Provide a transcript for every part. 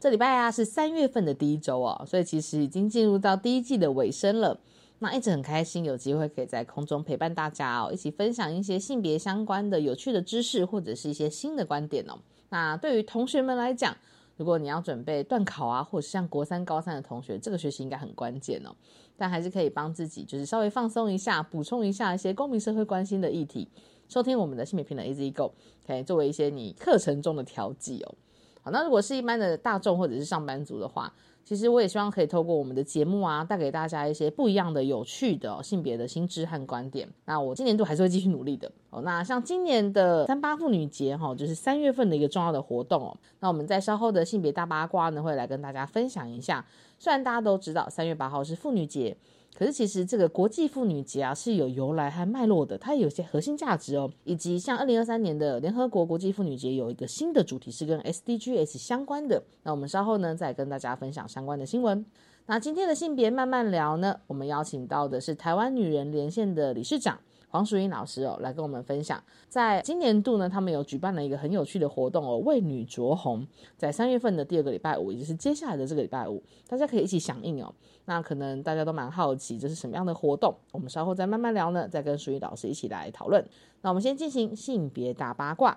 这礼拜啊是三月份的第一周哦，所以其实已经进入到第一季的尾声了。那一直很开心，有机会可以在空中陪伴大家哦，一起分享一些性别相关的有趣的知识，或者是一些新的观点哦。那对于同学们来讲，如果你要准备断考啊，或者是像国三、高三的同学，这个学习应该很关键哦。但还是可以帮自己，就是稍微放松一下，补充一下一些公民社会关心的议题。收听我们的性别平等 Easy Go，可以作为一些你课程中的调剂哦。好，那如果是一般的大众或者是上班族的话。其实我也希望可以透过我们的节目啊，带给大家一些不一样的、有趣的性别的新知和观点。那我今年度还是会继续努力的哦。那像今年的三八妇女节哈，就是三月份的一个重要的活动哦。那我们在稍后的性别大八卦呢，会来跟大家分享一下。虽然大家都知道三月八号是妇女节。可是其实这个国际妇女节啊是有由来和脉络的，它有些核心价值哦，以及像二零二三年的联合国国际妇女节有一个新的主题是跟 SDGs 相关的，那我们稍后呢再跟大家分享相关的新闻。那今天的性别慢慢聊呢，我们邀请到的是台湾女人连线的理事长。黄淑英老师哦，来跟我们分享，在今年度呢，他们有举办了一个很有趣的活动哦，为女着红，在三月份的第二个礼拜五，也就是接下来的这个礼拜五，大家可以一起响应哦。那可能大家都蛮好奇，这是什么样的活动？我们稍后再慢慢聊呢，再跟淑英老师一起来讨论。那我们先进行性别大八卦，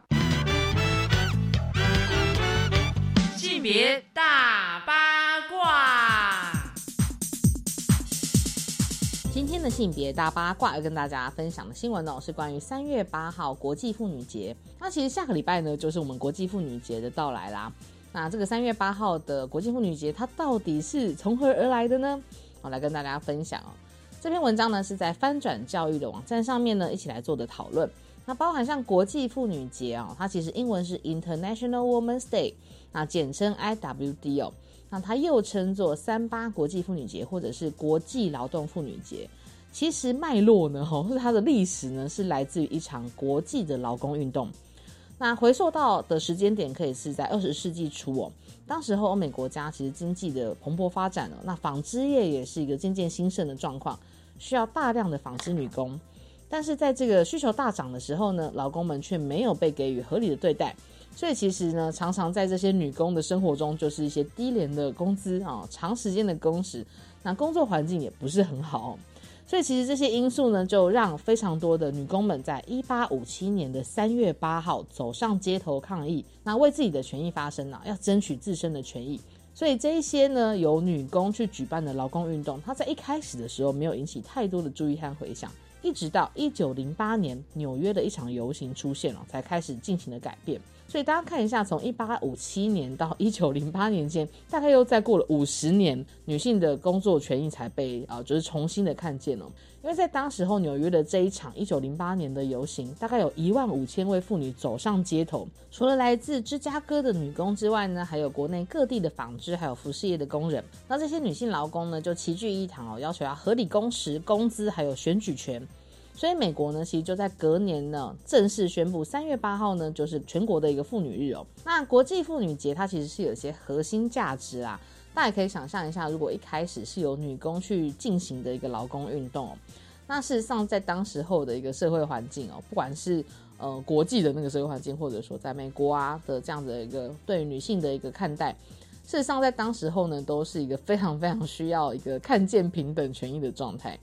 性别大今天的性别大八卦要跟大家分享的新闻哦，是关于三月八号国际妇女节。那其实下个礼拜呢，就是我们国际妇女节的到来啦。那这个三月八号的国际妇女节，它到底是从何而来的呢？我来跟大家分享哦。这篇文章呢是在翻转教育的网站上面呢一起来做的讨论。那包含像国际妇女节哦，它其实英文是 International Women's Day，那简称 IWD 哦。那它又称作三八国际妇女节，或者是国际劳动妇女节。其实脉络呢，吼，它的历史呢，是来自于一场国际的劳工运动。那回溯到的时间点，可以是在二十世纪初哦。当时候欧美国家其实经济的蓬勃发展了，那纺织业也是一个渐渐兴盛的状况，需要大量的纺织女工。但是在这个需求大涨的时候呢，劳工们却没有被给予合理的对待。所以其实呢，常常在这些女工的生活中，就是一些低廉的工资啊，长时间的工时，那工作环境也不是很好。所以其实这些因素呢，就让非常多的女工们在一八五七年的三月八号走上街头抗议，那为自己的权益发声啊，要争取自身的权益。所以这一些呢，由女工去举办的劳工运动，它在一开始的时候没有引起太多的注意和回响。一直到一九零八年纽约的一场游行出现了，才开始进行了改变。所以大家看一下，从一八五七年到一九零八年间，大概又再过了五十年，女性的工作权益才被啊，就是重新的看见了。因为在当时候纽约的这一场一九零八年的游行，大概有一万五千位妇女走上街头，除了来自芝加哥的女工之外呢，还有国内各地的纺织还有服饰业的工人。那这些女性劳工呢，就齐聚一堂哦，要求要合理工时、工资还有选举权。所以美国呢，其实就在隔年呢，正式宣布三月八号呢，就是全国的一个妇女日哦。那国际妇女节它其实是有一些核心价值啊，大家可以想象一下，如果一开始是由女工去进行的一个劳工运动，那事实上在当时候的一个社会环境哦，不管是呃国际的那个社会环境，或者说在美国啊的这样的一个对女性的一个看待，事实上在当时候呢，都是一个非常非常需要一个看见平等权益的状态。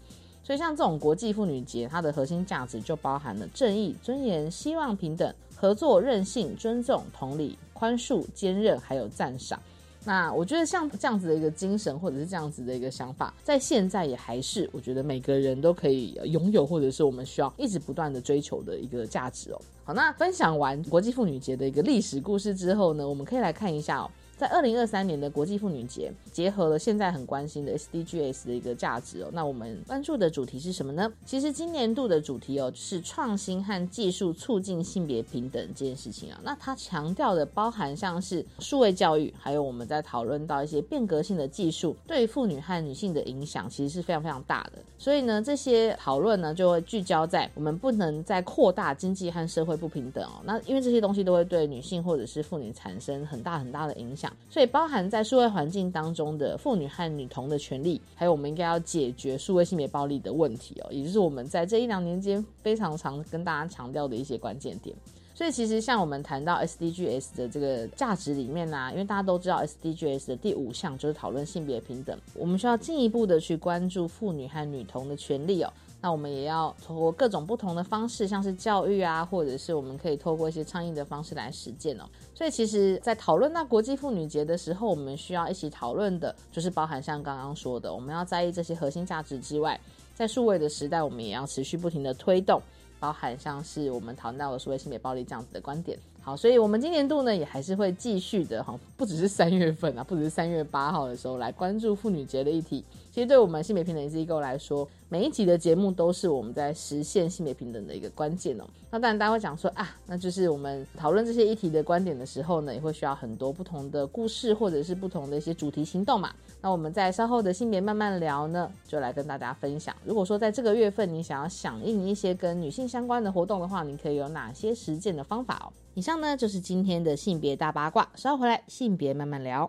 所以，像这种国际妇女节，它的核心价值就包含了正义、尊严、希望、平等、合作、韧性、尊重、同理、宽恕、坚韧，还有赞赏。那我觉得像这样子的一个精神，或者是这样子的一个想法，在现在也还是我觉得每个人都可以拥有，或者是我们需要一直不断的追求的一个价值哦。好，那分享完国际妇女节的一个历史故事之后呢，我们可以来看一下哦。在二零二三年的国际妇女节，结合了现在很关心的 SDGs 的一个价值哦。那我们关注的主题是什么呢？其实今年度的主题哦，是创新和技术促进性别平等这件事情啊。那它强调的包含像是数位教育，还有我们在讨论到一些变革性的技术对妇女和女性的影响，其实是非常非常大的。所以呢，这些讨论呢，就会聚焦在我们不能再扩大经济和社会不平等哦。那因为这些东西都会对女性或者是妇女产生很大很大的影响。所以，包含在数位环境当中的妇女和女童的权利，还有我们应该要解决数位性别暴力的问题哦，也就是我们在这一两年间非常常跟大家强调的一些关键点。所以，其实像我们谈到 SDGs 的这个价值里面呢，因为大家都知道 SDGs 的第五项就是讨论性别平等，我们需要进一步的去关注妇女和女童的权利哦。那我们也要通过各种不同的方式，像是教育啊，或者是我们可以透过一些倡议的方式来实践哦。所以，其实，在讨论到国际妇女节的时候，我们需要一起讨论的，就是包含像刚刚说的，我们要在意这些核心价值之外，在数位的时代，我们也要持续不停的推动，包含像是我们谈到的数位性别暴力这样子的观点。好，所以我们今年度呢，也还是会继续的哈，不只是三月份啊，不只是三月八号的时候来关注妇女节的议题。其实，对我们性别平等机构来说，每一集的节目都是我们在实现性别平等的一个关键哦。那当然，大家会讲说啊，那就是我们讨论这些议题的观点的时候呢，也会需要很多不同的故事或者是不同的一些主题行动嘛。那我们在稍后的性别慢慢聊呢，就来跟大家分享。如果说在这个月份你想要响应一些跟女性相关的活动的话，你可以有哪些实践的方法哦？以上呢就是今天的性别大八卦，稍后回来性别慢慢聊。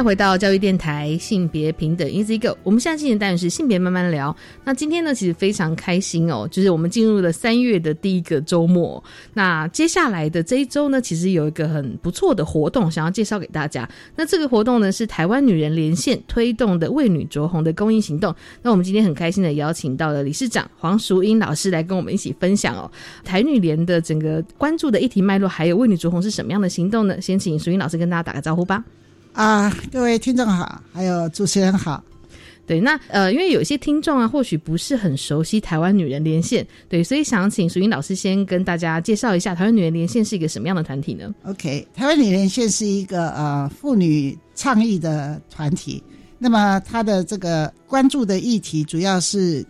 再回到教育电台性别平等 Easy Go。我们现在进行的单元是性别慢慢聊。那今天呢，其实非常开心哦，就是我们进入了三月的第一个周末。那接下来的这一周呢，其实有一个很不错的活动，想要介绍给大家。那这个活动呢，是台湾女人连线推动的为女着红的公益行动。那我们今天很开心的邀请到了理事长黄淑英老师来跟我们一起分享哦，台女联的整个关注的议题脉络，还有为女着红是什么样的行动呢？先请淑英老师跟大家打个招呼吧。啊，各位听众好，还有主持人好。对，那呃，因为有些听众啊，或许不是很熟悉台湾女人连线，对，所以想请淑英老师先跟大家介绍一下台湾女人连线是一个什么样的团体呢？OK，台湾女人线是一个呃妇女倡议的团体，那么它的这个关注的议题主要是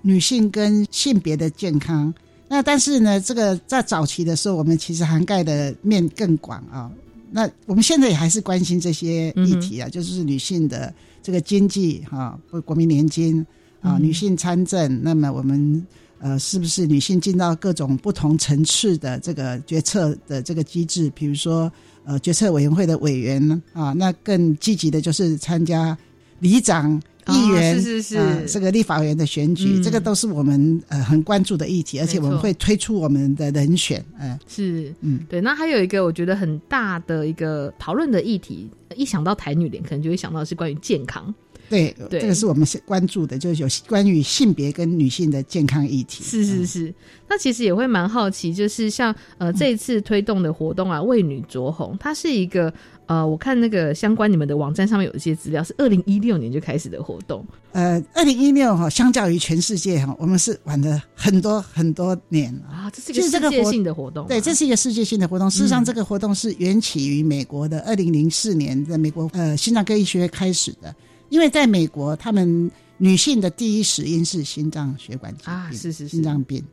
女性跟性别的健康。那但是呢，这个在早期的时候，我们其实涵盖的面更广啊。那我们现在也还是关心这些议题啊，就是女性的这个经济哈，不、国民年金啊，女性参政，那么我们呃，是不是女性进到各种不同层次的这个决策的这个机制？比如说呃，决策委员会的委员啊，那更积极的就是参加里长。议员、哦是是是。呃这个立法委员的选举，嗯。这个都是我们呃很关注的议题，而且我们会推出我们的人选，呃，是，嗯，对。那还有一个我觉得很大的一个讨论的议题，一想到台女联，可能就会想到是关于健康。对，对。这个是我们是关注的，就是有关于性别跟女性的健康议题。是是是，那其实也会蛮好奇，就是像呃这一次推动的活动啊，为女着红，它是一个呃，我看那个相关你们的网站上面有一些资料，是二零一六年就开始的活动。呃，二零一六哈，相较于全世界哈，我们是晚了很多很多年啊。这是一个世界性的活动，对，这是一个世界性的活动。事实上，这个活动是源起于美国的二零零四年的美国呃心脏科医学会开始的，因为在美国，他们女性的第一死因是心脏血管疾病啊，是是心脏病。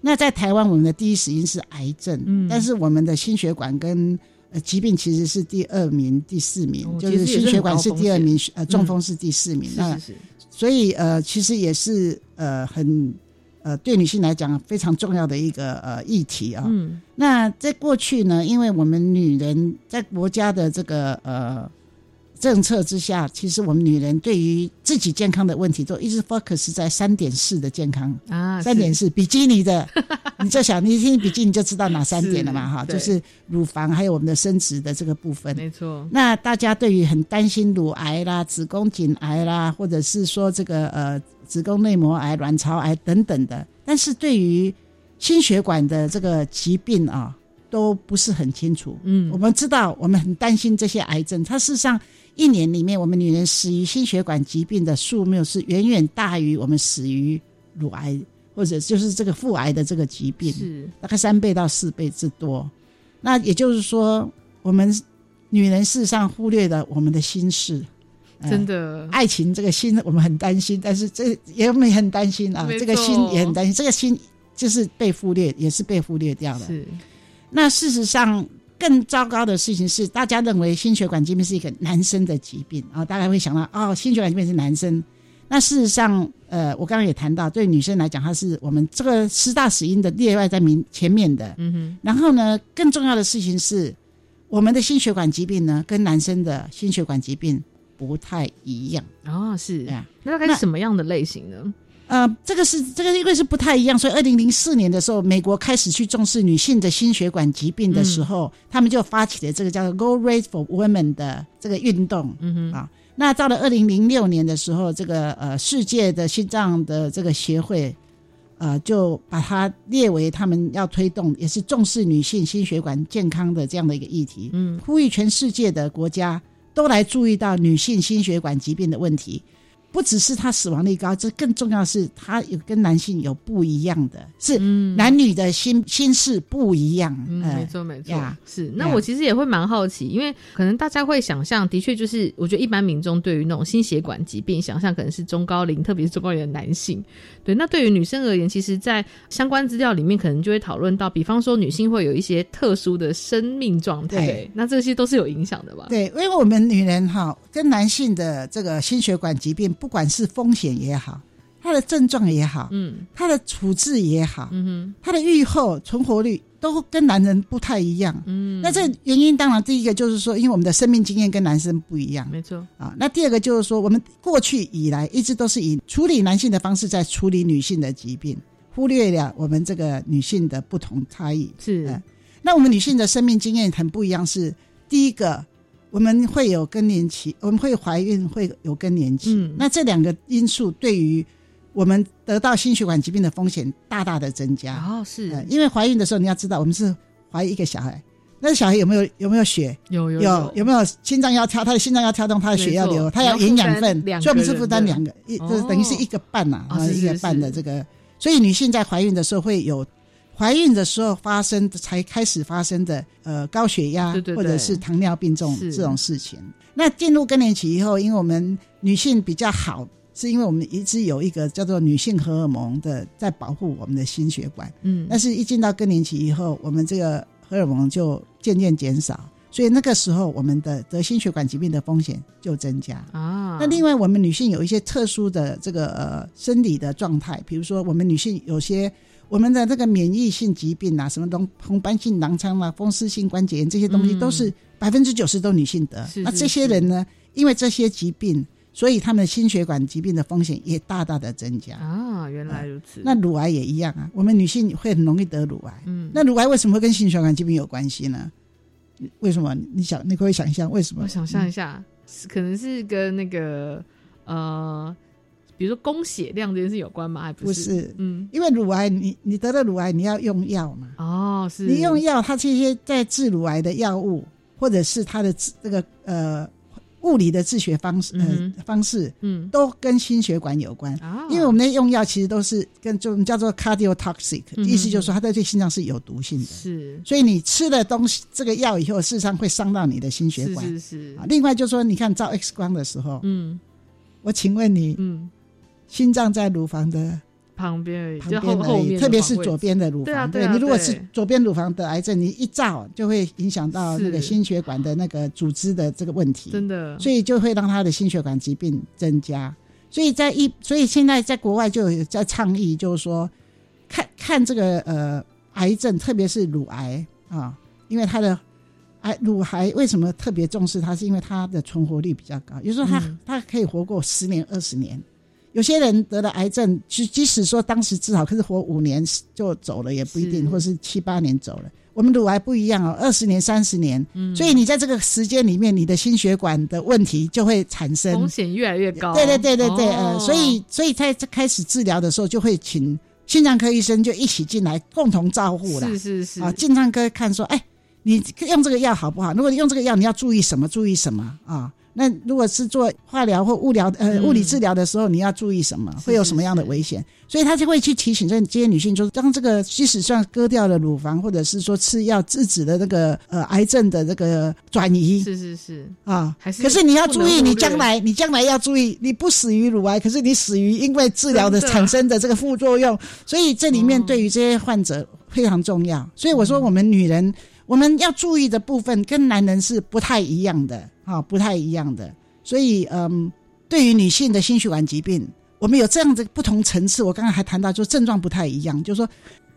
那在台湾，我们的第一死因是癌症，嗯，但是我们的心血管跟呃，疾病其实是第二名、第四名，就是心血管是第二名，呃，中风是第四名。那所以呃，其实也是呃很呃对女性来讲非常重要的一个呃议题啊。嗯。那在过去呢，因为我们女人在国家的这个呃。政策之下，其实我们女人对于自己健康的问题都一直 focus 在三点四的健康啊，三点四比基尼的，你就想你听比基尼就知道哪三点了嘛哈，就是乳房还有我们的生殖的这个部分，没错。那大家对于很担心乳癌啦、子宫颈癌啦，或者是说这个呃子宫内膜癌、卵巢癌等等的，但是对于心血管的这个疾病啊，都不是很清楚。嗯，我们知道我们很担心这些癌症，它事实上。一年里面，我们女人死于心血管疾病的数目是远远大于我们死于乳癌或者就是这个腹癌的这个疾病，是大概三倍到四倍之多。那也就是说，我们女人事实上忽略了我们的心事，真的爱情这个心我们很担心，但是这也没很担心啊，这个心也很担心，这个心就是被忽略，也是被忽略掉了。是那事实上。更糟糕的事情是，大家认为心血管疾病是一个男生的疾病啊，大家会想到哦，心血管疾病是男生。那事实上，呃，我刚刚也谈到，对女生来讲，它是我们这个十大死因的列外在明前面的。嗯哼。然后呢，更重要的事情是，我们的心血管疾病呢，跟男生的心血管疾病不太一样。哦，是啊。那大概是什么样的类型呢？呃，这个是这个，因为是不太一样，所以二零零四年的时候，美国开始去重视女性的心血管疾病的时候，他们就发起了这个叫做 “Go Race for Women” 的这个运动。嗯哼啊，那到了二零零六年的时候，这个呃世界的心脏的这个协会，呃，就把它列为他们要推动，也是重视女性心血管健康的这样的一个议题。嗯，呼吁全世界的国家都来注意到女性心血管疾病的问题。不只是他死亡率高，这更重要的是他有跟男性有不一样的，是男女的心心事不一样。嗯，没错没错，是。那我其实也会蛮好奇，因为可能大家会想象，的确就是我觉得一般民众对于那种心血管疾病想象可能是中高龄，特别是中高龄的男性。对，那对于女生而言，其实，在相关资料里面可能就会讨论到，比方说女性会有一些特殊的生命状态，那这些都是有影响的吧？对，因为我们女人哈跟男性的这个心血管疾病。不管是风险也好，它的症状也好，嗯，它的处置也好，嗯哼，它的愈后存活率都跟男人不太一样，嗯，那这原因当然第一个就是说，因为我们的生命经验跟男生不一样，没错啊。那第二个就是说，我们过去以来一直都是以处理男性的方式在处理女性的疾病，忽略了我们这个女性的不同差异。是，那我们女性的生命经验很不一样，是第一个。我们会有更年期，我们会怀孕，会有更年期。嗯，那这两个因素对于我们得到心血管疾病的风险大大的增加。哦，是，因为怀孕的时候你要知道，我们是怀一个小孩，那小孩有没有有没有血？有有有有没有心脏要跳？他的心脏要跳动，他的血要流，他要营养分，所以我们是负担两个，一就等于是一个半呐，啊，一个半的这个。所以女性在怀孕的时候会有。怀孕的时候发生才开始发生的，呃，高血压或者是糖尿病这种这种事情。那进入更年期以后，因为我们女性比较好，是因为我们一直有一个叫做女性荷尔蒙的在保护我们的心血管。嗯，但是一进到更年期以后，我们这个荷尔蒙就渐渐减少，所以那个时候我们的得心血管疾病的风险就增加啊。那另外，我们女性有一些特殊的这个呃生理的状态，比如说我们女性有些。我们的这个免疫性疾病啊，什么红红斑性狼疮啊、风湿性关节炎这些东西，都是百分之九十都女性得。那这些人呢，因为这些疾病，所以他们的心血管疾病的风险也大大的增加啊。原来如此。那乳癌也一样啊，我们女性会很容易得乳癌。嗯。那乳癌为什么会跟心血管疾病有关系呢？为什么？你想，你可以想象为什么？我想象一下，可能是跟那个呃。比如说供血量这件事有关吗？还不是，嗯，因为乳癌，你你得了乳癌，你要用药嘛？哦，是。你用药，它这些在治乳癌的药物，或者是它的自这个呃物理的治学方式呃、嗯方式，嗯都跟心血管有关。啊，因为我们的用药其实都是跟就我们叫做 cardiotoxic，、嗯意思就是说它对心脏是有毒性的。是所以你吃了东西这个药以后，事实上会伤到你的心血是管。是是啊，，另外就是说，你看照 X 光的时候，嗯我请问你，嗯，心脏在乳房的旁边而已，旁就边而已，后特别是左边的乳房。对啊对啊你如果是左边乳房得癌症，你一照就会影响到那个心血管的那个组织的这个问题，真的，所以就会让他的心血管疾病增加。所以在一，所以现在在国外就有在倡议，就是说，看看这个呃癌症，特别是乳癌啊，因为它的癌乳癌为什么特别重视它，是因为它的存活率比较高，有时候它、嗯。它可以活过十年、二十年。有些人得了癌症，即即使说当时治好，可是活五年就走了也不一定，是或是七八年走了。我们乳癌不一样哦，二十年、三十年，嗯所以你在这个时间里面，你的心血管的问题就会产生风。险越来越高。对对对对对，哦呃，所以所以在这开始治疗的时候，就会请心脏科医生就一起进来共同照护啦。是是是啊，心脏科看说，哎，你用这个药好不好？如果你用这个药，你要注意什么？注意什么啊？那如果是做化疗或物疗呃嗯。物理治疗的时候，你要注意什么？会有什么样的危险？所以他就会去提醒这这些女性，就是当这个即使像割掉了乳房，或者是说吃药制止的那个呃癌症的这个转移。是是是，啊，还是可是你要注意，你将来你将来要注意，你不死于乳癌，可是你死于因为治疗的产生的这个副作用，所以这里面哦。对于这些患者非常重要。所以我说，我们女人我们要注意的部分跟男人是不太一样的，啊，不太一样的。所以，嗯，对于女性的心血管疾病，我们有这样的不同层次。我刚刚还谈到，就症状不太一样，就是说。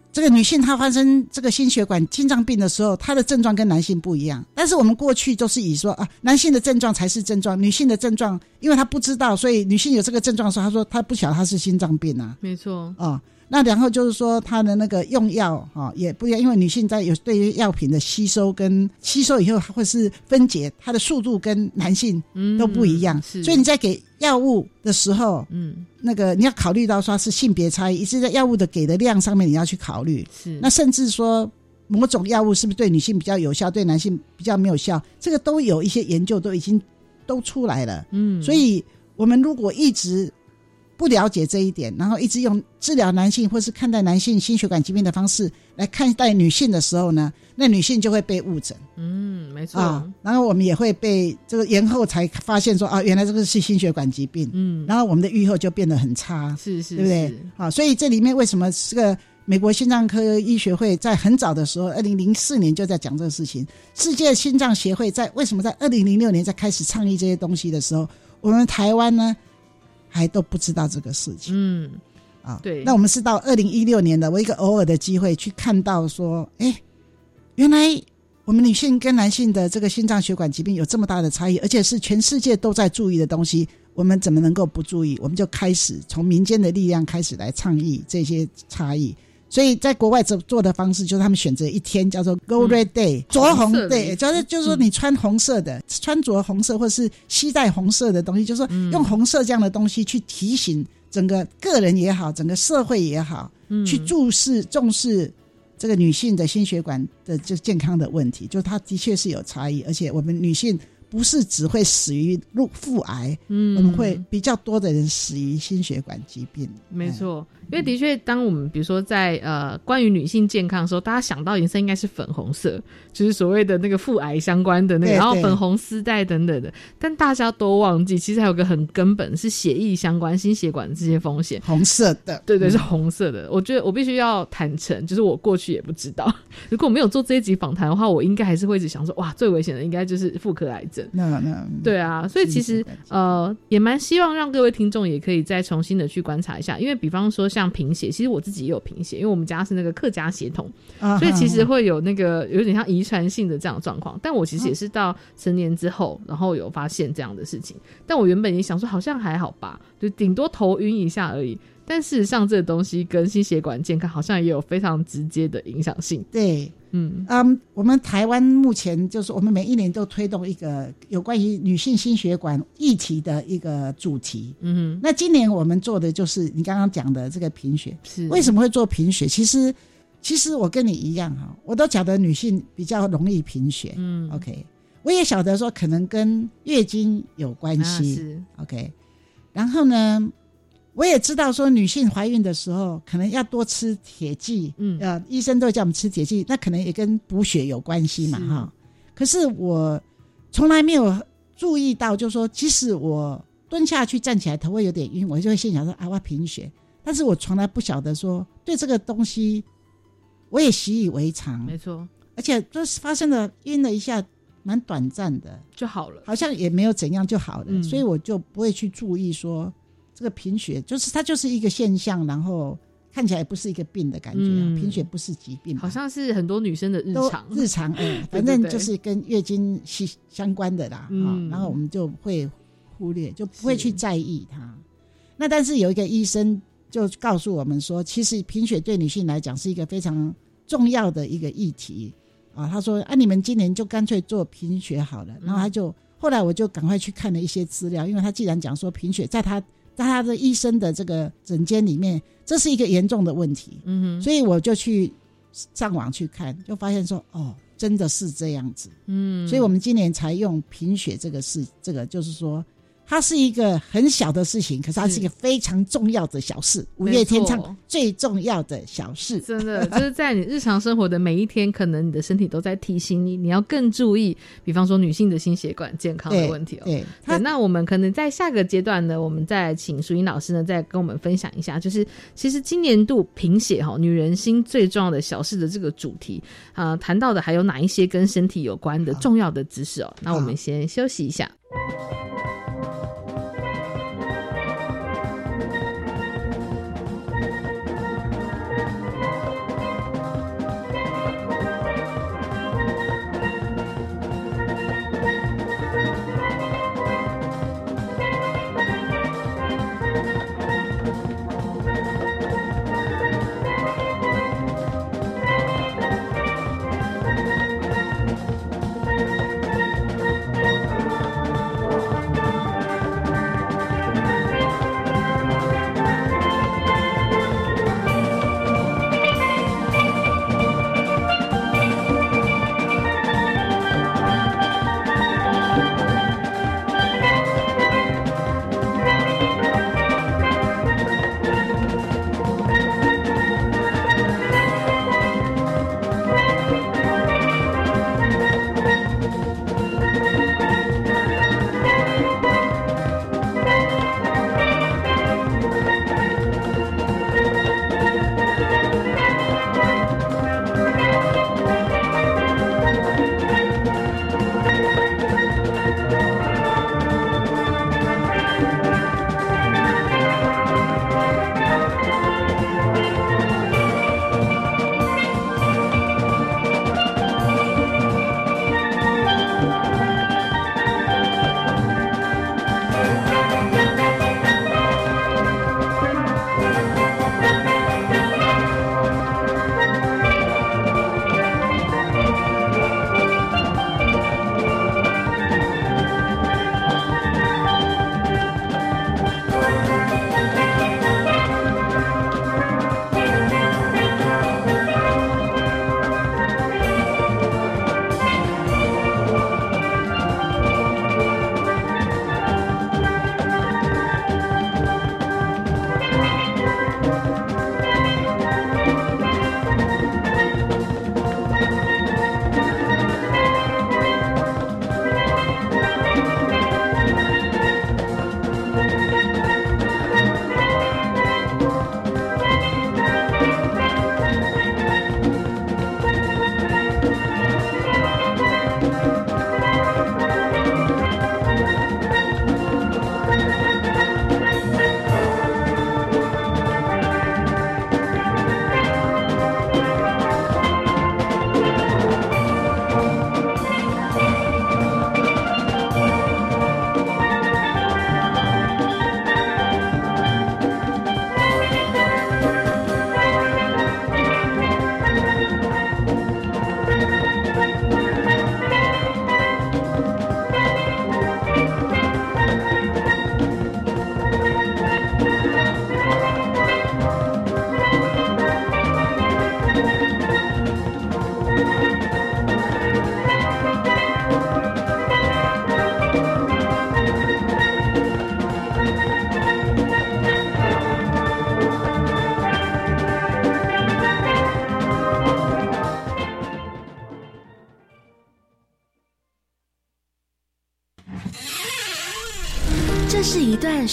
这个女性她发生这个心血管心脏病的时候，她的症状跟男性不一样。但是我们过去都是以说啊，男性的症状才是症状，女性的症状，因为她不知道，所以女性有这个症状的时候，她说她不晓得她是心脏病啊。没错，哦，那然后就是说它的那个用药哈、哦、也不一样，因为女性在有对于药品的吸收跟吸收以后，或是分解，它的速度跟男性嗯，都不一样。是，所以你在给药物的时候，嗯那个你要考虑到说是性别差异，是在药物的给的量上面你要去考虑。是那甚至说某种药物是不是对女性比较有效，对男性比较没有效，这个都有一些研究都已经都出来了。嗯，所以我们如果一直不了解这一点，然后一直用治疗男性或是看待男性心血管疾病的方式来看待女性的时候呢，那女性就会被误诊嗯没错，啊，然后我们也会被这个延后才发现说啊，原来这个是心血管疾病，嗯然后我们的预后就变得很差。是是，对不对是？啊，所以这里面为什么这个美国心脏科医学会在很早的时候，二零零四年就在讲这个事情。世界心脏协会在为什么在二零零六年在开始倡议这些东西的时候，我们台湾呢还都不知道这个事情嗯啊。对那我们是到二零一六年的我一个偶尔的机会去看到说，哎，原来。我们女性跟男性的这个心脏血管疾病有这么大的差异，而且是全世界都在注意的东西，我们怎么能够不注意？我们就开始从民间的力量开始来倡议这些差异。所以在国外做做的方式，就是他们选择一天叫做 Go Red Day，、着红红色的对，意思。就是就是说你穿红色的，穿着红色或是携带红色的东西，就是说用红色这样的东西去提醒整个个人也好，整个社会也好，嗯。去注视重视这个女性的心血管的这健康的问题，就它的确是有差异，而且我们女性不是只会死于腹腹癌，嗯我们会比较多的人死于心血管疾病。没错，因为的确，当我们比如说在呃关于女性健康的时候，大家想到颜色应该是粉红色，就是所谓的那个腹癌相关的那个，然后粉红丝带等等的。但大家都忘记，其实还有个很根本是血液相关、心血管这些风险。红色的，对对，嗯是红色的。我觉得我必须要坦诚，就是我过去也不知道。如果没有做这一集访谈的话，我应该还是会一直想说，哇，最危险的应该就是妇科癌症。那那对啊，所以其实呃，也蛮希望让各位听众也可以再重新的去观察一下，因为比方说像贫血，其实我自己也有贫血，因为我们家是那个客家血统，啊所以其实会有那个有点像遗传性的这样的状况。但我其实也是到成年之后，然后有发现这样的事情。但我原本也想说，好像还好吧，就顶多头晕一下而已。但事实上，这个东西跟心血管健康好像也有非常直接的影响性。对，嗯嗯，我们台湾目前就是我们每一年都推动一个有关于女性心血管议题的一个主题。嗯那今年我们做的就是你刚刚讲的这个贫血。是为什么会做贫血？其实，其实我跟你一样哈，我都晓得女性比较容易贫血。嗯 OK，我也晓得说可能跟月经有关啊系、是 o k 然后呢，我也知道说女性怀孕的时候可能要多吃铁剂，嗯呃，医生都叫我们吃铁剂，那可能也跟补血有关系嘛，哈。可是我从来没有注意到，就是说即使我蹲下去站起来头会有点晕，我就会心想说啊，我要贫血。但是我从来不晓得说对这个东西，我也习以为常，没错，而且就是发生了晕了一下，蛮短暂的，就好了。好像也没有怎样就好了，嗯所以我就不会去注意说这个贫血，就是它就是一个现象，然后看起来不是一个病的感觉、啊，嗯贫血不是疾病吧，好像是很多女生的日都常，日常，嗯，反正对就是跟月经息相关的啦，哈、嗯然后我们就会忽略，就不会去在意它。那但是有一个医生就告诉我们说，其实贫血对女性来讲是一个非常重要的一个议题啊。他说啊，你们今年就干脆做贫血好了。然后他就、后来我就赶快去看了一些资料，因为他既然讲说贫血在他在他的医生的这个诊间里面，这是一个严重的问题，嗯哼，所以我就去上网去看，就发现说哦，真的是这样子。嗯，所以我们今年才用贫血这个事，这个就是说，它是一个很小的事情，可是它是一个非常重要的小事。五月天唱最重要的小事，真的就是在你日常生活的每一天，可能你的身体都在提醒你，你要更注意，比方说女性的心血管健康的对问题哦。对，那我们可能在下个阶段呢，我们再请淑英老师呢，再跟我们分享一下，就是其实今年度贫血哈，女人心最重要的小事的这个主题啊、谈到的还有哪一些跟身体有关的重要的知识哦？那我们先休息一下。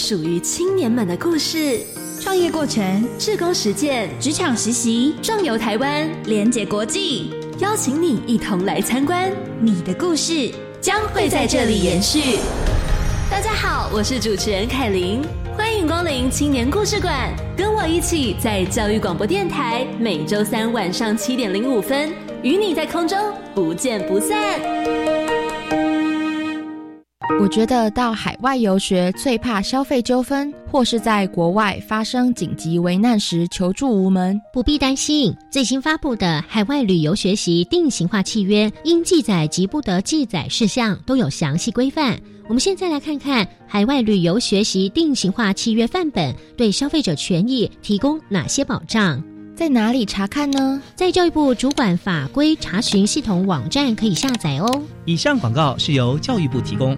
属于青年们的故事，创业过程、志工实践、职场实习、壮游台湾、连结国际，邀请你一同来参观，你的故事将会在这里延续。大家好，我是主持人凯琳，欢迎光临青年故事馆，跟我一起在教育广播电台每周三晚上七点零五分，与你在空中不见不散。我觉得到海外游学最怕消费纠纷，或是在国外发生紧急危难时求助无门。不必担心，最新发布的海外旅游学习定型化契约，应记载及不得记载事项都有详细规范。我们现在来看看海外旅游学习定型化契约范本对消费者权益提供哪些保障，在哪里查看呢？在教育部主管法规查询系统网站可以下载哦。以上广告是由教育部提供。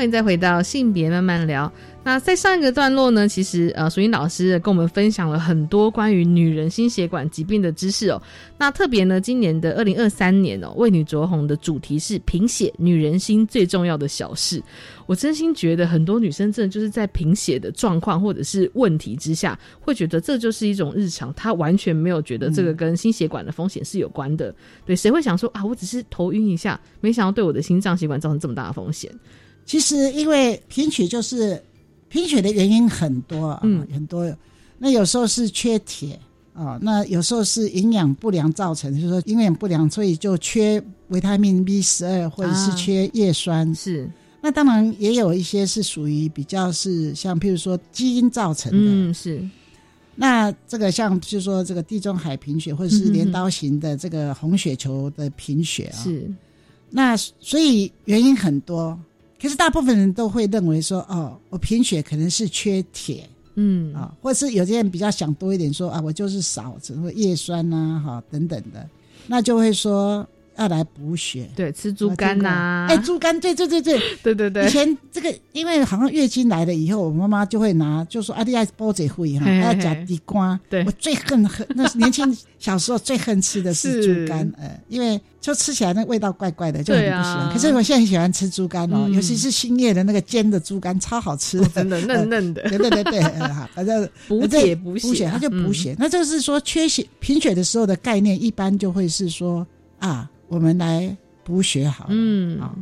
欢迎再回到性别慢慢聊。那在上一个段落呢，其实呃，淑英老师跟我们分享了很多关于女人心血管疾病的知识哦。那特别呢，今年的二零二三年哦，为女着红的主题是贫血，女人心最重要的小事。我真心觉得很多女生真的就是在贫血的状况或者是问题之下，会觉得这就是一种日常，她完全没有觉得这个跟心血管的风险是有关的。对，谁会想说啊，我只是头晕一下，没想到对我的心脏血管造成这么大的风险。其实，因为贫血就是贫血的原因很多，嗯，很多。那有时候是缺铁啊，那有时候是营养不良造成，就是说营养不良，所以就缺维他命 B 十二，或者是缺叶酸。是。那当然也有一些是属于比较是像，譬如说基因造成的。嗯，是。那这个像，就是说这个地中海贫血，或者是镰刀型的这个红血球的贫血啊。是。那所以原因很多。可是大部分人都会认为说，哦，我贫血可能是缺铁，嗯啊，或者是有些人比较想多一点，说啊，我就是少，只会叶酸呐，哈等等的，那就会说。要来补血，对，吃猪肝呐，哎，猪肝，对对对对，对对 对。以前这个，因为好像月经来了以后，我妈妈就会拿，就说阿弟爱煲这会哈，要加地瓜。对，我最恨恨，那是 年轻小时候最恨吃的是猪肝，呃，因为就吃起来那味道怪怪的，就很不喜欢。可是我现在很喜欢吃猪肝哦，尤其是新叶的那个煎的猪肝，超好吃，真的嫩嫩的。对对对对，好，反正补血补血，它就补血。那就是说缺血贫血的时候的概念，一般就会是说啊，我们来。补血好，嗯啊，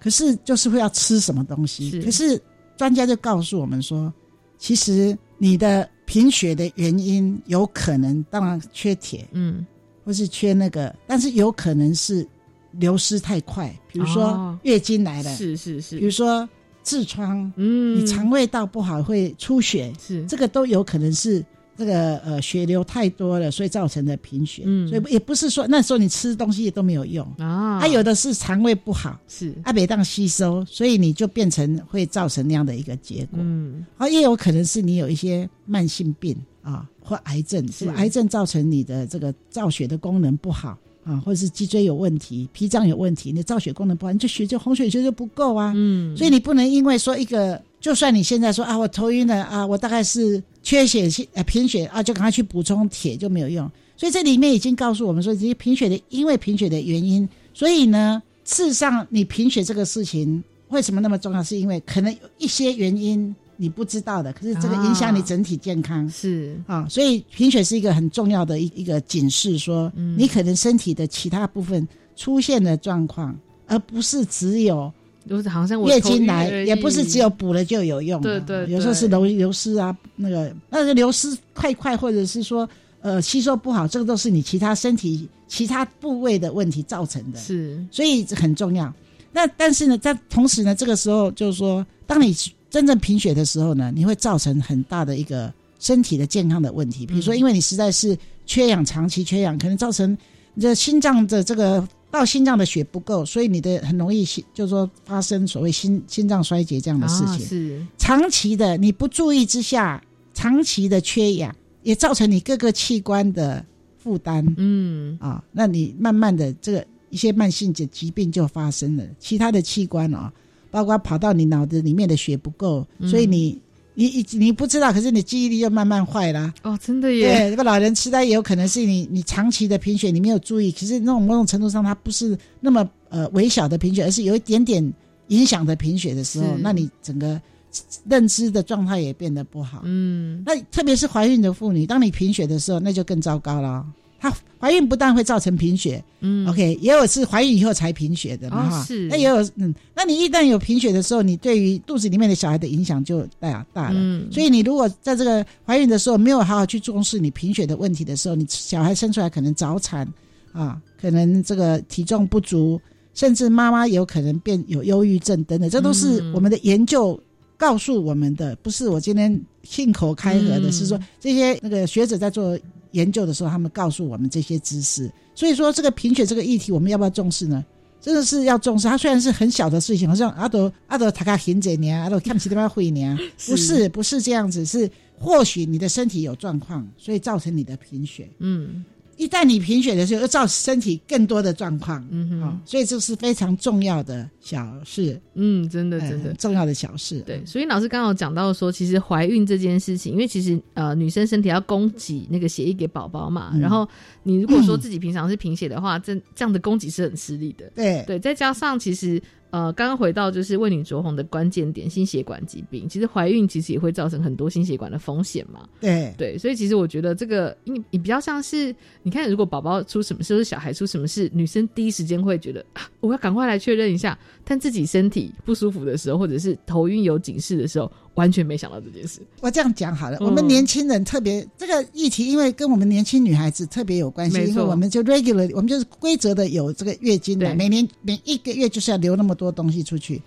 可是就是会要吃什么东西？可是专家就告诉我们说，其实你的贫血的原因有可能，当然缺铁，嗯，或是缺那个，但是有可能是流失太快，比如说月经来了，是是是，比如说痔疮，嗯，你肠胃道不好会出血，是这个都有可能是。这个呃血流太多了，所以造成的贫血。嗯，所以也不是说那时候你吃东西都没有用啊，它有的是肠胃不好，是它没当吸收，所以你就变成会造成那样的一个结果。嗯，啊，也有可能是你有一些慢性病啊，或癌症，是癌症造成你的这个造血的功能不好啊，或者是脊椎有问题、脾脏有问题，你造血功能不好，你就血就红血球就不够啊。嗯，所以你不能因为说一个，就算你现在说啊，我头晕了啊，我大概是。缺血性呃贫血啊，就赶快去补充铁就没有用。所以这里面已经告诉我们说，这些贫血的因为贫血的原因，所以呢，事实上你贫血这个事情为什么那么重要？是因为可能有一些原因你不知道的，可是这个影响你整体健康。是啊，所以贫血是一个很重要的一一个警示，说你可能身体的其他部分出现的状况，而不是只有就是好像我月经来，也不是只有补了就有用啊。对对对有时候是流流失啊，那个那个流失快快，或者是说呃吸收不好，这个都是你其他身体其他部位的问题造成的。是所以这很重要。那但是呢，在同时呢，这个时候就是说，当你真正贫血的时候呢，你会造成很大的一个身体的健康的问题。比如说，因为你实在是缺氧，长期缺氧，可能造成你的心脏的这个到心脏的血不够，所以你的很容易心就是说发生所谓心心脏衰竭这样的事情。啊是长期的你不注意之下，长期的缺氧也造成你各个器官的负担。嗯啊，那你慢慢的这个一些慢性的疾病就发生了，其他的器官啊，包括跑到你脑子里面的血不够，嗯所以你你你你不知道，可是你记忆力就慢慢坏了。哦，真的耶，对，这个老人痴呆也有可能是你你长期的贫血，你没有注意，其实那种某种程度上它不是那么呃微小的贫血，而是有一点点影响的贫血的时候，那你整个认知的状态也变得不好。嗯那特别是怀孕的妇女，当你贫血的时候，那就更糟糕了。她怀孕不但会造成贫血，嗯，OK，也有是怀孕以后才贫血的嘛，哈、哦是。那也有，嗯，那你一旦有贫血的时候，你对于肚子里面的小孩的影响就大大了。嗯。所以你如果在这个怀孕的时候没有好好去重视你贫血的问题的时候，你小孩生出来可能早产啊，可能这个体重不足，甚至妈妈有可能变有忧郁症等等，这都是嗯。我们的研究告诉我们的，不是我今天信口开河的，嗯。是说这些那个学者在做研究的时候，他们告诉我们这些知识。所以说，这个贫血这个议题，我们要不要重视呢？真的是要重视。它虽然是很小的事情，好像阿德阿德他卡行者年，阿德看不起他妈会年，不是不是这样子，是或许你的身体有状况，所以造成你的贫血。嗯一旦你贫血的时候，又造成身体更多的状况，嗯哼啊，所以这是非常重要的小事，嗯，真的哎真的很。重要的小事。对，所以老师刚刚有讲到说，其实怀孕这件事情，因为其实呃女生身体要供给那个血液给宝宝嘛，嗯然后你如果说自己平常是贫血的话，这这样的供给是很吃力的。对对，再加上其实呃刚刚回到就是为你着红的关键点，心血管疾病，其实怀孕其实也会造成很多心血管的风险嘛。对对，所以其实我觉得这个你你比较像是，你看如果宝宝出什么事，或者小孩出什么事，女生第一时间会觉得啊，我要赶快来确认一下。但自己身体不舒服的时候，或者是头晕有警示的时候，完全没想到这件事。我这样讲好了，嗯我们年轻人特别这个议题，因为跟我们年轻女孩子特别有关系，因为我们就 regular，我们就是规则的有这个月经的，每年每一个月就是要流那么多东西出去，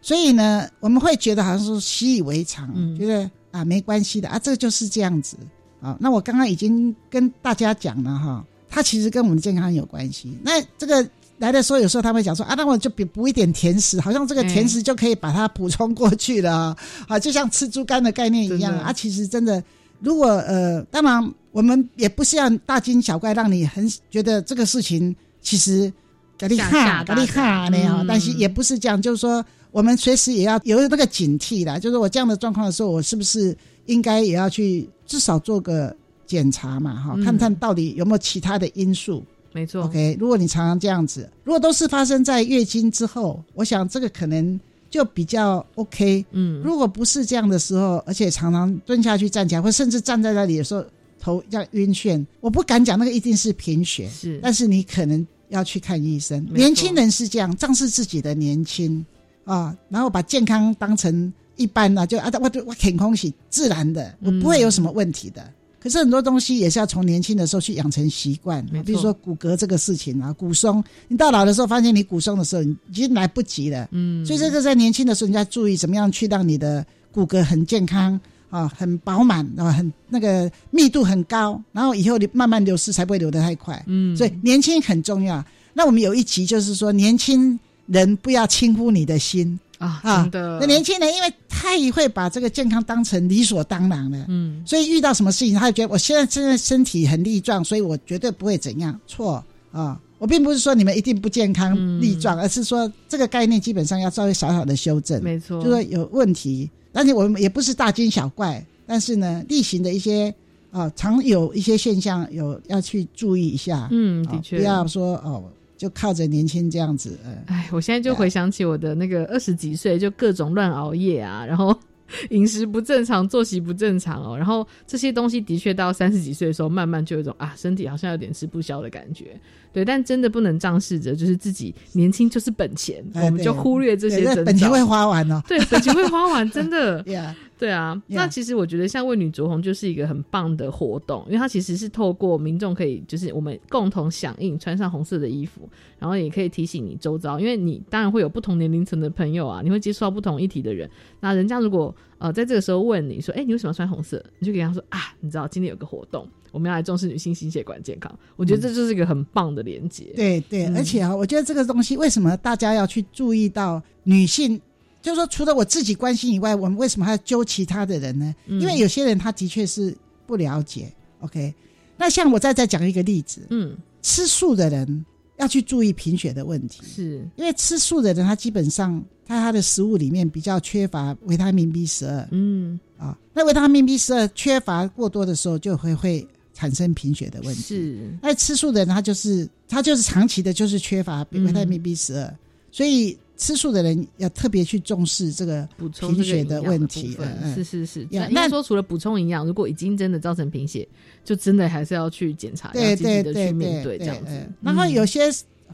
所以呢，我们会觉得好像是习以为常，嗯觉得啊没关系的啊，这个就是这样子啊。那我刚刚已经跟大家讲了哈，它其实跟我们的健康有关系。那这个。来的时候，有时候他会讲说啊，那我就补补一点甜食，好像这个甜食就可以把它补充过去了啊，啊，就像吃猪肝的概念一样啊。其实真的，如果呃，当然我们也不是要大惊小怪，让你很觉得这个事情其实给你吓哈吓大给你哈那但是也不是这样，就是说我们随时也要有那个警惕啦，就是我这样的状况的时候，我是不是应该也要去至少做个检查嘛，哈，嗯看看到底有没有其他的因素。没错 OK，如果你常常这样子，如果都是发生在月经之后，我想这个可能就比较 OK。嗯，如果不是这样的时候，而且常常蹲下去站起来，或甚至站在那里的时候头这样晕眩，我不敢讲那个一定是贫血，是但是你可能要去看医生。年轻人是这样，仗势自己的年轻啊，然后把健康当成一般啊，就啊，我我挺空喜自然的，我不会有什么问题的。可是很多东西也是要从年轻的时候去养成习惯比如说骨骼这个事情啊，骨松，你到老的时候发现你骨松的时候，你已经来不及了。嗯，所以这个在年轻的时候，你要注意怎么样去让你的骨骼很健康啊，很饱满啊，很那个密度很高，然后以后你慢慢流失才不会流得太快。嗯，所以年轻很重要。那我们有一集就是说，年轻人不要轻忽你的心啊，啊真。的，那年轻人因为太会把这个健康当成理所当然了，嗯所以遇到什么事情，他就觉得我现在真的身体很力壮，所以我绝对不会怎样。错啊！我并不是说你们一定不健康嗯力壮，而是说这个概念基本上要稍微小小的修正。没错，就说有问题，但是我们也不是大惊小怪，但是呢，例行的一些啊、常有一些现象有要去注意一下。嗯，哦的确不要说哦，就靠着年轻这样子，呃，哎，我现在就回想起我的那个二十几岁，就各种乱熬夜啊，然后饮食不正常、作息不正常哦，然后这些东西的确到三十几岁的时候，慢慢就有一种啊，身体好像有点吃不消的感觉。对，但真的不能仗势着就是自己年轻就是本钱，哎我们就忽略这些。本钱会花完哦。对，本钱会花完，真的。Yeah 对啊，那其实我觉得像为女着红就是一个很棒的活动，因为它其实是透过民众可以就是我们共同响应，穿上红色的衣服，然后也可以提醒你周遭，因为你当然会有不同年龄层的朋友啊，你会接触到不同议题的人。那人家如果呃在这个时候问你说，哎、你为什么要穿红色？你就给他说啊，你知道今天有个活动，我们要来重视女性心血管健康。我觉得这就是一个很棒的连接。对对，嗯而且啊，我觉得这个东西为什么大家要去注意到女性？就是说，除了我自己关心以外，我们为什么还要揪其他的人呢？嗯。因为有些人他的确是不了解。OK，那像我再再讲一个例子，嗯，吃素的人要去注意贫血的问题，是。因为吃素的人他基本上他他的食物里面比较缺乏维他命 B 十二，嗯。啊，那维他命 B 十二缺乏过多的时候，就会会产生贫血的问题。是，那吃素的人他就是他就是长期的就是缺乏嗯。维他命 B 十二，所以吃素的人要特别去重视这个补充贫血的问题。是是是，那那说除了补充营养，如果已经真的造成贫血，就真的还是要去检查，积极的对对去面对这样子嗯。然后有些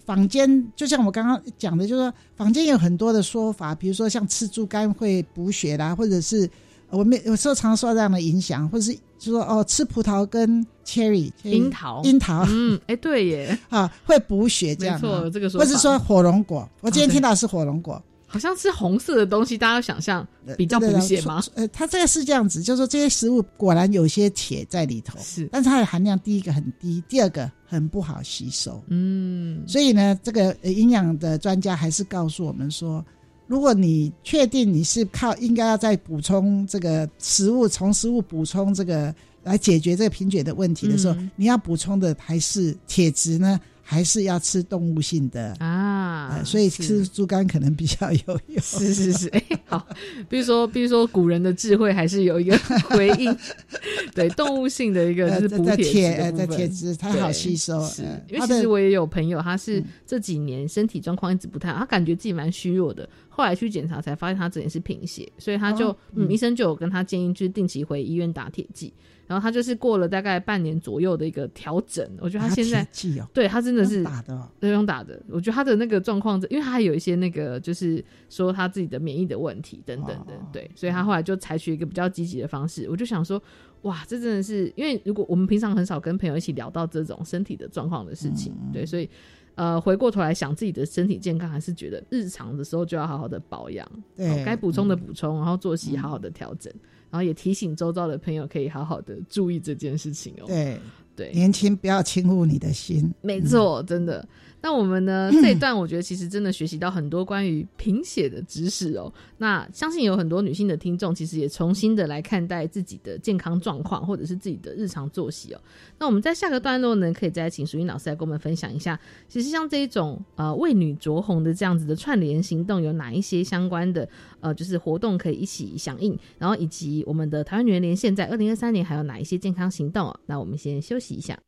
坊间，就像我刚刚讲的，就是说坊间有很多的说法，比如说像吃猪肝会补血啦，或者是我们有时候常受这样的影响，或者是就说哦吃葡萄跟 cherry 樱桃。樱桃，嗯，哎，对耶，啊会补血这样啊，没错有这个说或者法说火龙果，我今天听到是火龙果。好像吃红色的东西，大家想象比较补血吗？呃，它这个是这样子，就是说这些食物果然有些铁在里头，是，但是它的含量第一个很低，第二个很不好吸收。嗯，所以呢，这个呃营养的专家还是告诉我们说，如果你确定你是靠应该要再补充这个食物，从食物补充这个来解决这个贫血的问题的时候，嗯。你要补充的还是铁质呢，还是要吃动物性的啊呃所以吃猪肝可能比较有用。是是是，哎、好，比如说，比如说古人的智慧还是有一个回应，对动物性的一个就是补在铁的部分。铁质它好吸收因为其实我也有朋友，他是这几年身体状况一直不太好，他感觉自己蛮虚弱的，后来去检查才发现他之前是贫血，所以他就、哦嗯，嗯医生就有跟他建议，就是定期回医院打铁剂。然后他就是过了大概半年左右的一个调整，我觉得他打现在对他真的是用打的哦对，用打的。我觉得他的那个状况，因为他还有一些那个，就是说他自己的免疫的问题等等的，哦对，所以他后来就采取一个比较积极的方式。我就想说，哇，这真的是因为如果我们平常很少跟朋友一起聊到这种身体的状况的事情，嗯对，所以呃，回过头来想自己的身体健康，还是觉得日常的时候就要好好的保养，该补充的补充，然后作息好好的调整，然后也提醒周遭的朋友可以好好的注意这件事情哦。对对，年轻不要轻忽你的心。没错，真的。那我们呢这一段，我觉得其实真的学习到很多关于贫血的知识哦。那相信有很多女性的听众，其实也重新的来看待自己的健康状况，或者是自己的日常作息哦。那我们在下个段落呢，可以再请淑英老师来跟我们分享一下，其实像这一种呃为女着红的这样子的串联行动，有哪一些相关的呃就是活动可以一起响应，然后以及我们的台湾女人连线在二零二三年还有哪一些健康行动哦？那我们先休息一下。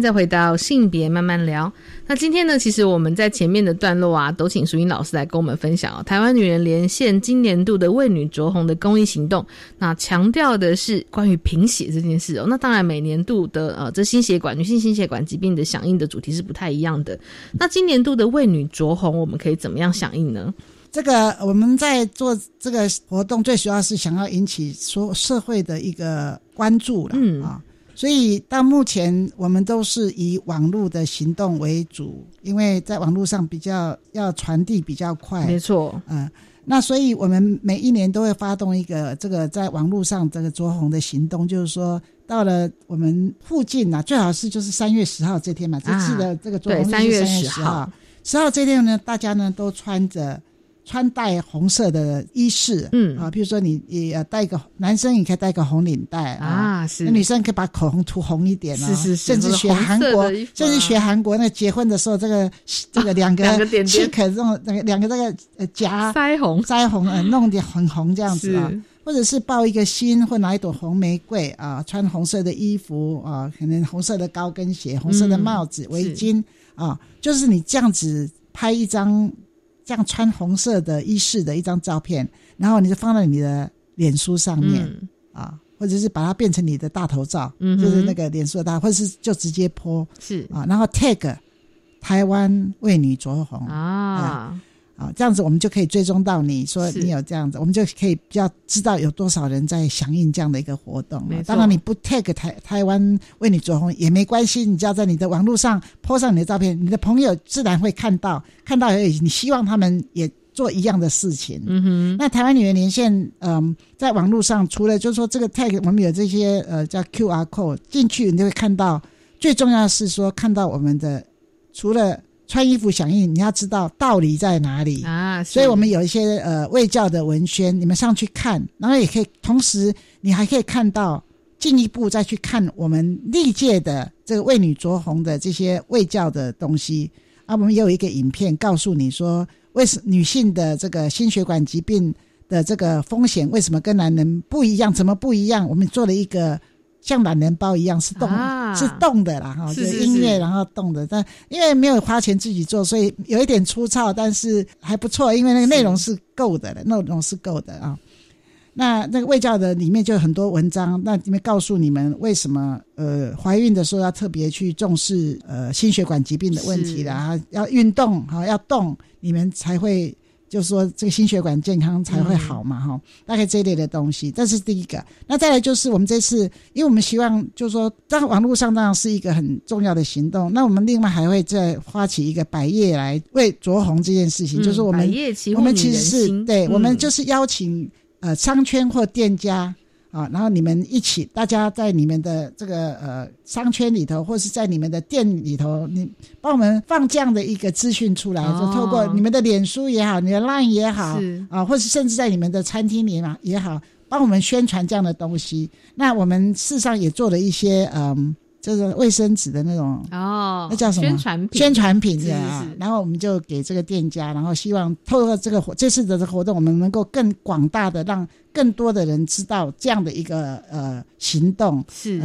再回到性别慢慢聊。那今天呢，其实我们在前面的段落啊，都请淑英老师来跟我们分享哦，台湾女人连线今年度的为女着红的公益行动。那强调的是关于贫血这件事哦。那当然，每年度的呃这心血管女性心血管疾病的响应的主题是不太一样的。那今年度的为女着红，我们可以怎么样响应呢？这个我们在做这个活动，最主要是想要引起说社会的一个关注了，嗯啊。所以到目前，我们都是以网络的行动为主，因为在网络上比较要传递比较快。没错，嗯，那所以我们每一年都会发动一个这个在网络上这个着红的行动，就是说到了我们附近啊，最好是就是三月十号这天嘛，这次的这个着红是三月十号，十号这天呢，大家呢都穿着。穿戴红色的衣饰，嗯。啊，比如说你也戴个男生，也可以戴个红领带啊，是。女生可以把口红涂红一点啊，是是是，甚至学韩国，甚至学韩国那结婚的时候，这个 这个两个两个点点，可这种那个两个这个呃夹腮红。腮红呃弄点很红这样子啊，或者是抱一个心或拿一朵红玫瑰啊，穿红色的衣服啊，可能红色的高跟鞋、红色的帽子、围巾啊，就是你这样子拍一张。这样穿红色的衣饰的一张照片，然后你就放在你的脸书上面啊，或者是把它变成你的大头照，就是那个脸书的大，或者是就直接泼是。啊，然后 tag 台湾为你着红啊。啊，这样子我们就可以追踪到你说你有这样子，我们就可以比较知道有多少人在响应这样的一个活动。当然你不 tag 台台湾为你着红也没关系，你只要在你的网络上 po 上你的照片，你的朋友自然会看到，看到而已。你希望他们也做一样的事情。嗯哼。那台湾女人连线，嗯，在网络上除了就是说这个 tag，我们有这些呃叫 QR code 进去，你就会看到。最重要的是说看到我们的除了。穿衣服响应，你要知道道理在哪里啊！所以我们有一些呃卫教的文宣，你们上去看，然后也可以同时，你还可以看到进一步再去看我们历届的这个为女着红的这些卫教的东西啊。我们也有一个影片告诉你说，为什女性的这个心血管疾病的这个风险为什么跟男人不一样？怎么不一样？我们做了一个。像懒人包一样是动是动的啦哈，就是音乐然后动的，但因为没有花钱自己做，所以有一点粗糙，但是还不错，因为那个内容是够的了，内容是够的啊。那那个卫教的里面就有很多文章，那里面告诉你们为什么呃怀孕的时候要特别去重视呃心血管疾病的问题的啊，要运动哈，要动，你们才会。就是说，这个心血管健康才会好嘛，哈，大概这一类的东西，这是第一个。那再来就是我们这次，因为我们希望就是说，当网络上当然是一个很重要的行动。那我们另外还会再发起一个百叶来为卓红这件事情，就是我们我们其实是对，我们就是邀请呃商圈或店家。啊，然后你们一起，大家在你们的这个呃商圈里头，或是在你们的店里头，你帮我们放这样的一个资讯出来，就透过你们的脸书也好，你的 Line 也好，啊，或是甚至在你们的餐厅里嘛也好，帮我们宣传这样的东西。那我们事实上也做了一些嗯。就是卫生纸的那种哦，那叫什么宣传品？宣传品是啊。然后我们就给这个店家，然后希望透过这个这次的活动，我们能够更广大的让更多的人知道这样的一个呃行动是。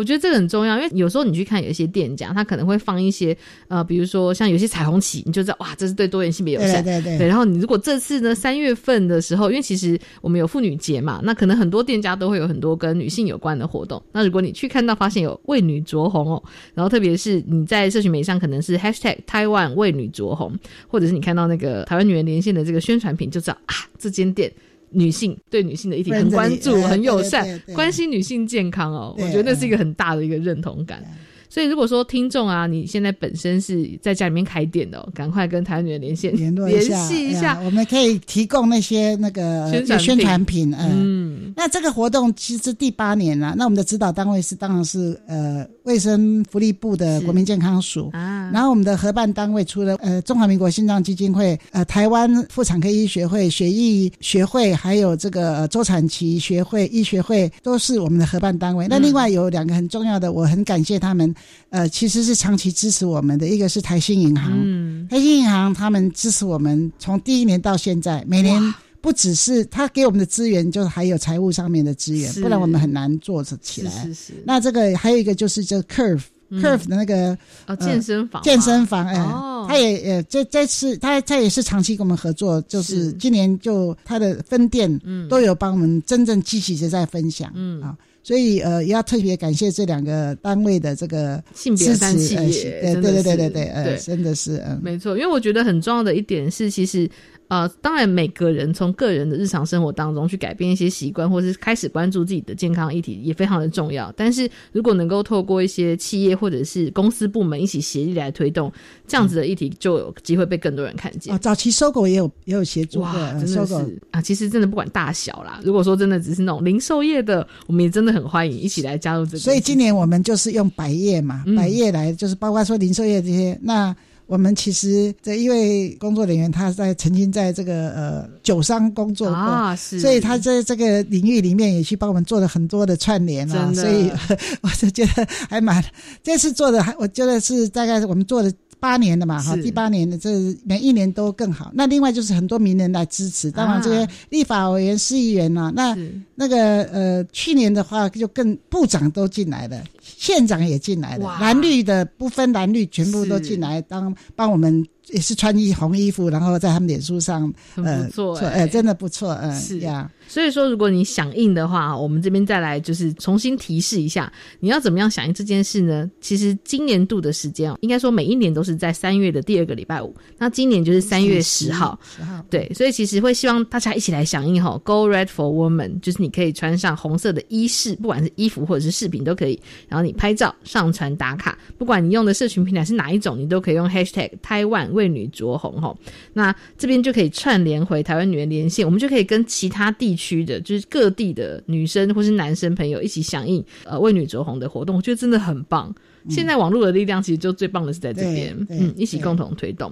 我觉得这个很重要，因为有时候你去看有一些店家，他可能会放一些呃，比如说像有些彩虹旗，你就知道哇，这是对多元性别友善。对对对。然后你如果这次呢三月份的时候，因为其实我们有妇女节嘛，那可能很多店家都会有很多跟女性有关的活动。那如果你去看到发现有为女着红哦，然后特别是你在社群媒体上可能是 Hashtag 台湾为女着红，或者是你看到那个台湾女人连线的这个宣传品，就知道啊，这间店。女性对女性的议题很关注，很友善，关心女性健康哦，我觉得那是一个很大的一个认同感。所以如果说听众啊，你现在本身是在家里面开店的，赶快跟台湾女人连线联络联系一下，我们可以提供那些那个宣传品。嗯，那这个活动其实第八年了，那我们的指导单位是当然是呃。卫生福利部的国民健康署啊，然后我们的合办单位除了呃中华民国心脏基金会、呃台湾妇产科医学会、血液学会，还有这个周产期学会、医学会，都是我们的合办单位。那另外有两个很重要的，我很感谢他们，呃，其实是长期支持我们的，一个是台新银行，台新银行他们支持我们从第一年到现在，每年。不只是他给我们的资源，就是还有财务上面的资源，不然我们很难做起来。是是。那这个还有一个就是这 Curve Curve 的那个哦健身房健身房哎，哦他也也这这次他他也是长期跟我们合作，就是今年就他的分店都有帮我们真正积极的在分享，嗯啊。所以呃，也要特别感谢这两个单位的这个性别支单企持，呃业对对对对对，呃，真的是嗯，没错，因为我觉得很重要的一点是，其实呃，当然每个人从个人的日常生活当中去改变一些习惯，或是开始关注自己的健康议题，也非常的重要。但是如果能够透过一些企业或者是公司部门一起协力来推动这样子的议题，就有机会被更多人看见。啊，早期搜狗也有也有协助哇，真的是啊！其实真的不管大小啦，如果说真的只是那种零售业的，我们也真的很欢迎一起来加入这个。所以今年我们就是用百业嘛，嗯百业来就是包括说零售业这些。那我们其实这一位工作人员，他在曾经在这个呃酒商工作过，啊是。所以他在这个领域里面也去帮我们做了很多的串联啊，所以 我就觉得还蛮这次做的还我觉得是大概我们做了。八年的嘛，哈，是。第八年的，这每一年都更好。那另外就是很多名人来支持，当然这些啊立法委员、市议员啊、那那个呃，去年的话就更部长都进来了，县长也进来了，蓝绿的不分蓝绿，全部都进来当帮我们，也是穿一红衣服，然后在他们脸书上，很呃，不错欸呃，真的不错，嗯、是呀。所以说，如果你响应的话，我们这边再来就是重新提示一下，你要怎么样响应这件事呢？其实今年度的时间哦，应该说每一年都是在三月的第二个礼拜五，那今年就是三月十号。十号，对，所以其实会希望大家一起来响应哈，Go Red for Woman，就是你可以穿上红色的衣饰，不管是衣服或者是饰品都可以，然后你拍照上传打卡，不管你用的社群平台是哪一种，你都可以用 Hashtag 台湾为女着红哈。那这边就可以串联回台湾女人连线，我们就可以跟其他地区的，就是各地的女生或是男生朋友一起响应呃为女着红的活动，我觉得真的很棒。现在网络的力量其实就最棒的是在这边，嗯，一起共同推动。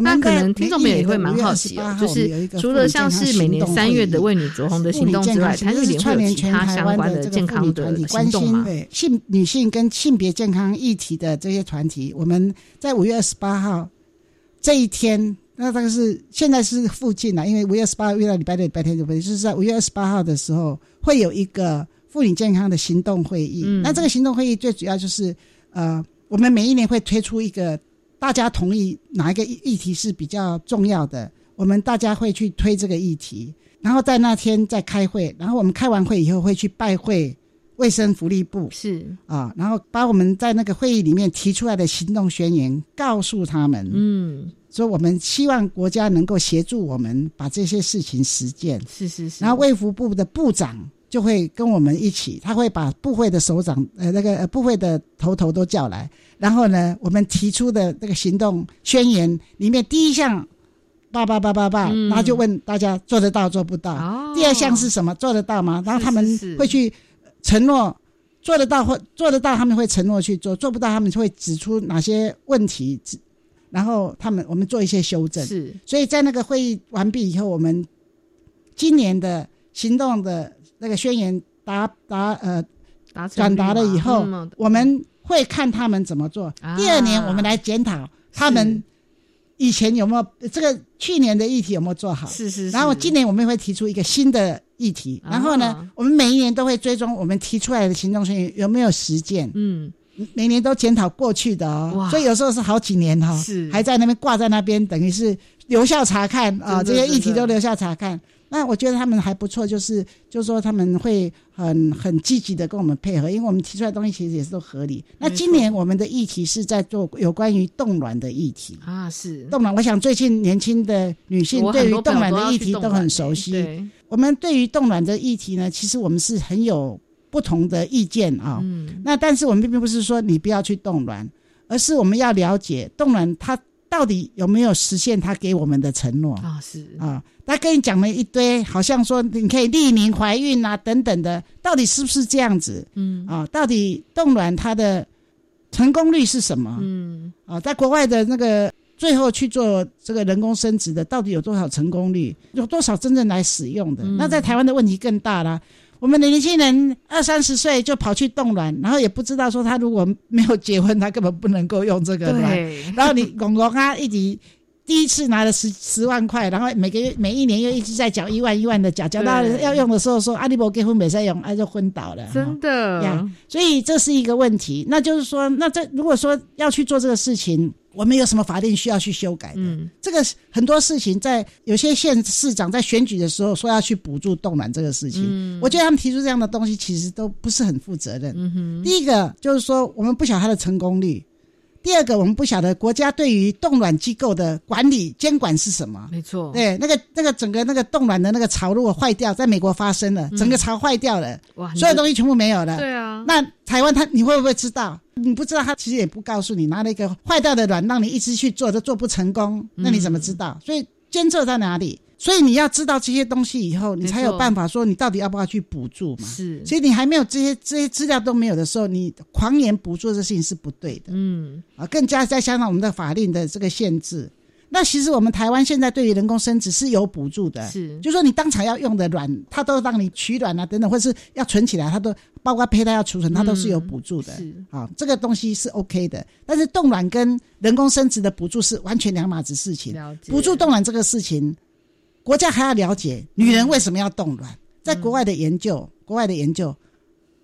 那可能听众朋友也会蛮好奇哦，5月28就是除了像是每年三月的为女着红的行动之外，健康台日联会其他相关的健康的行动吗？对性女性跟性别健康议题的这些团体，我们在五月二十八号这一天，那大概是现在是附近了，因为五月二十八号遇到礼拜六、礼拜天，就不对？就是在五月二十八号的时候，会有一个妇女健康的行动会议。嗯那这个行动会议最主要就是，呃，我们每一年会推出一个大家同意哪一个议议题是比较重要的，我们大家会去推这个议题，然后在那天再开会，然后我们开完会以后会去拜会卫生福利部是啊，然后把我们在那个会议里面提出来的行动宣言告诉他们，嗯，说我们希望国家能够协助我们把这些事情实践，是是是，然后卫福部的部长就会跟我们一起，他会把部会的首长，呃，那个呃部会的头头都叫来，然后呢，我们提出的这个行动宣言里面第一项。叭叭叭叭叭，嗯然后就问大家做得到做不到。哦第二项是什么？做得到吗？然后他们会去承诺做得到或做得到，他们会承诺去做；做不到，他们就会指出哪些问题，指然后他们我们做一些修正。是所以在那个会议完毕以后，我们今年的行动的那个宣言达达呃转达了以后嗯，我们会看他们怎么做。啊第二年我们来检讨他们以前有没有这个去年的议题有没有做好。是是是，然后今年我们会提出一个新的议题，然后呢啊，我们每一年都会追踪我们提出来的行动宣言有没有实践。嗯，每年都检讨过去的哦，所以有时候是好几年哈、是还在那边挂在那边，等于是留校查看啊，这些议题都留校查看。那我觉得他们还不错，就是就是说他们会很很积极的跟我们配合，因为我们提出来的东西其实也是都合理。那今年我们的议题是在做有关于冻卵的议题。啊是冻卵，我想最近年轻的女性对于冻卵的议题都很熟悉。对，我们对于冻卵的议题呢，其实我们是很有不同的意见啊、嗯那但是我们并不是说你不要去冻卵，而是我们要了解冻卵它到底有没有实现它给我们的承诺啊是啊。他跟你讲了一堆，好像说你可以匿名怀孕啊等等的，到底是不是这样子？嗯啊，到底冻卵它的成功率是什么？嗯啊，在国外的那个最后去做这个人工生殖的，到底有多少成功率？有多少真正来使用的？嗯那在台湾的问题更大啦。我们的年轻人二三十岁就跑去冻卵，然后也不知道说他如果没有结婚，他根本不能够用这个卵。然后你公公啊，一直第一次拿了十十万块，然后每个月每一年又一直在缴一万一万的缴，缴到要用的时候说阿里伯结婚没在用，啊就昏倒了。真的呀，所以这是一个问题。那就是说，那这如果说要去做这个事情，我们有什么法令需要去修改的？嗯，这个很多事情在有些县市长在选举的时候说要去补助冻卵这个事情，嗯，我觉得他们提出这样的东西其实都不是很负责任。嗯哼，第一个就是说我们不晓得它的成功率。第二个，我们不晓得国家对于冻卵机构的管理监管是什么？没错，对，那个那个整个那个冻卵的那个巢如果坏掉，在美国发生了，整个巢坏掉了，哇，所有东西全部没有了。对啊，那台湾他你会不会知道？你不知道，他其实也不告诉你，拿了一个坏掉的卵让你一直去做，都做不成功，那你怎么知道？所以监测在哪里？所以你要知道这些东西以后，你才有办法说你到底要不要去补助嘛？是。所以你还没有这些这些资料都没有的时候，你狂言补助这事情是不对的。嗯。啊，更加再加上我们的法令的这个限制，那其实我们台湾现在对于人工生殖是有补助的。是。就说你当场要用的卵，它都让你取卵啊等等，或是要存起来，它都包括胚胎要储存，它都是有补助的。是。啊，这个东西是 OK 的，但是冻卵跟人工生殖的补助是完全两码子事情。补助冻卵这个事情。国家还要了解女人为什么要冻卵，在国外的研究，国外的研究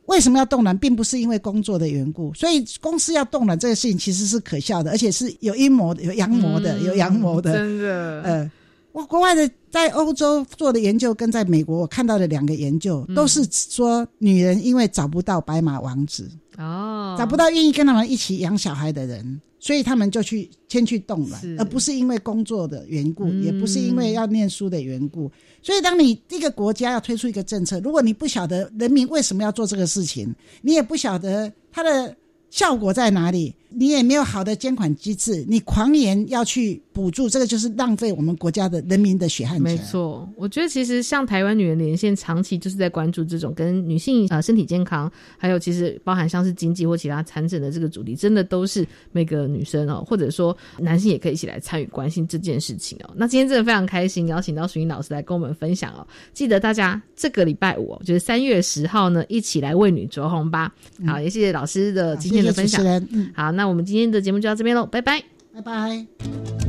为什么要冻卵，并不是因为工作的缘故，所以公司要冻卵这个事情其实是可笑的，而且是有阴谋的，有阳谋的，有阳谋的。真的，呃，我国外的在欧洲做的研究，跟在美国我看到的两个研究，都是说女人因为找不到白马王子哦，找不到愿意跟他们一起养小孩的人。所以他们就去先去冻卵，而不是因为工作的缘故，也不是因为要念书的缘故。所以，当你一个国家要推出一个政策，如果你不晓得人民为什么要做这个事情，你也不晓得它的效果在哪里。你也没有好的监管机制，你狂言要去补助，这个就是浪费我们国家的人民的血汗钱。没错，我觉得其实像台湾女人连线，长期就是在关注这种跟女性呃身体健康，还有其实包含像是经济或其他产诊的这个主题，真的都是每个女生哦，或者说男性也可以一起来参与关心这件事情哦。那今天真的非常开心，邀请到淑英老师来跟我们分享哦。记得大家这个礼拜五，就是三月十号呢，一起来为女着红吧。好，也谢谢老师的今天的分享。好，那。那我们今天的节目就到这边喽，拜拜，拜拜。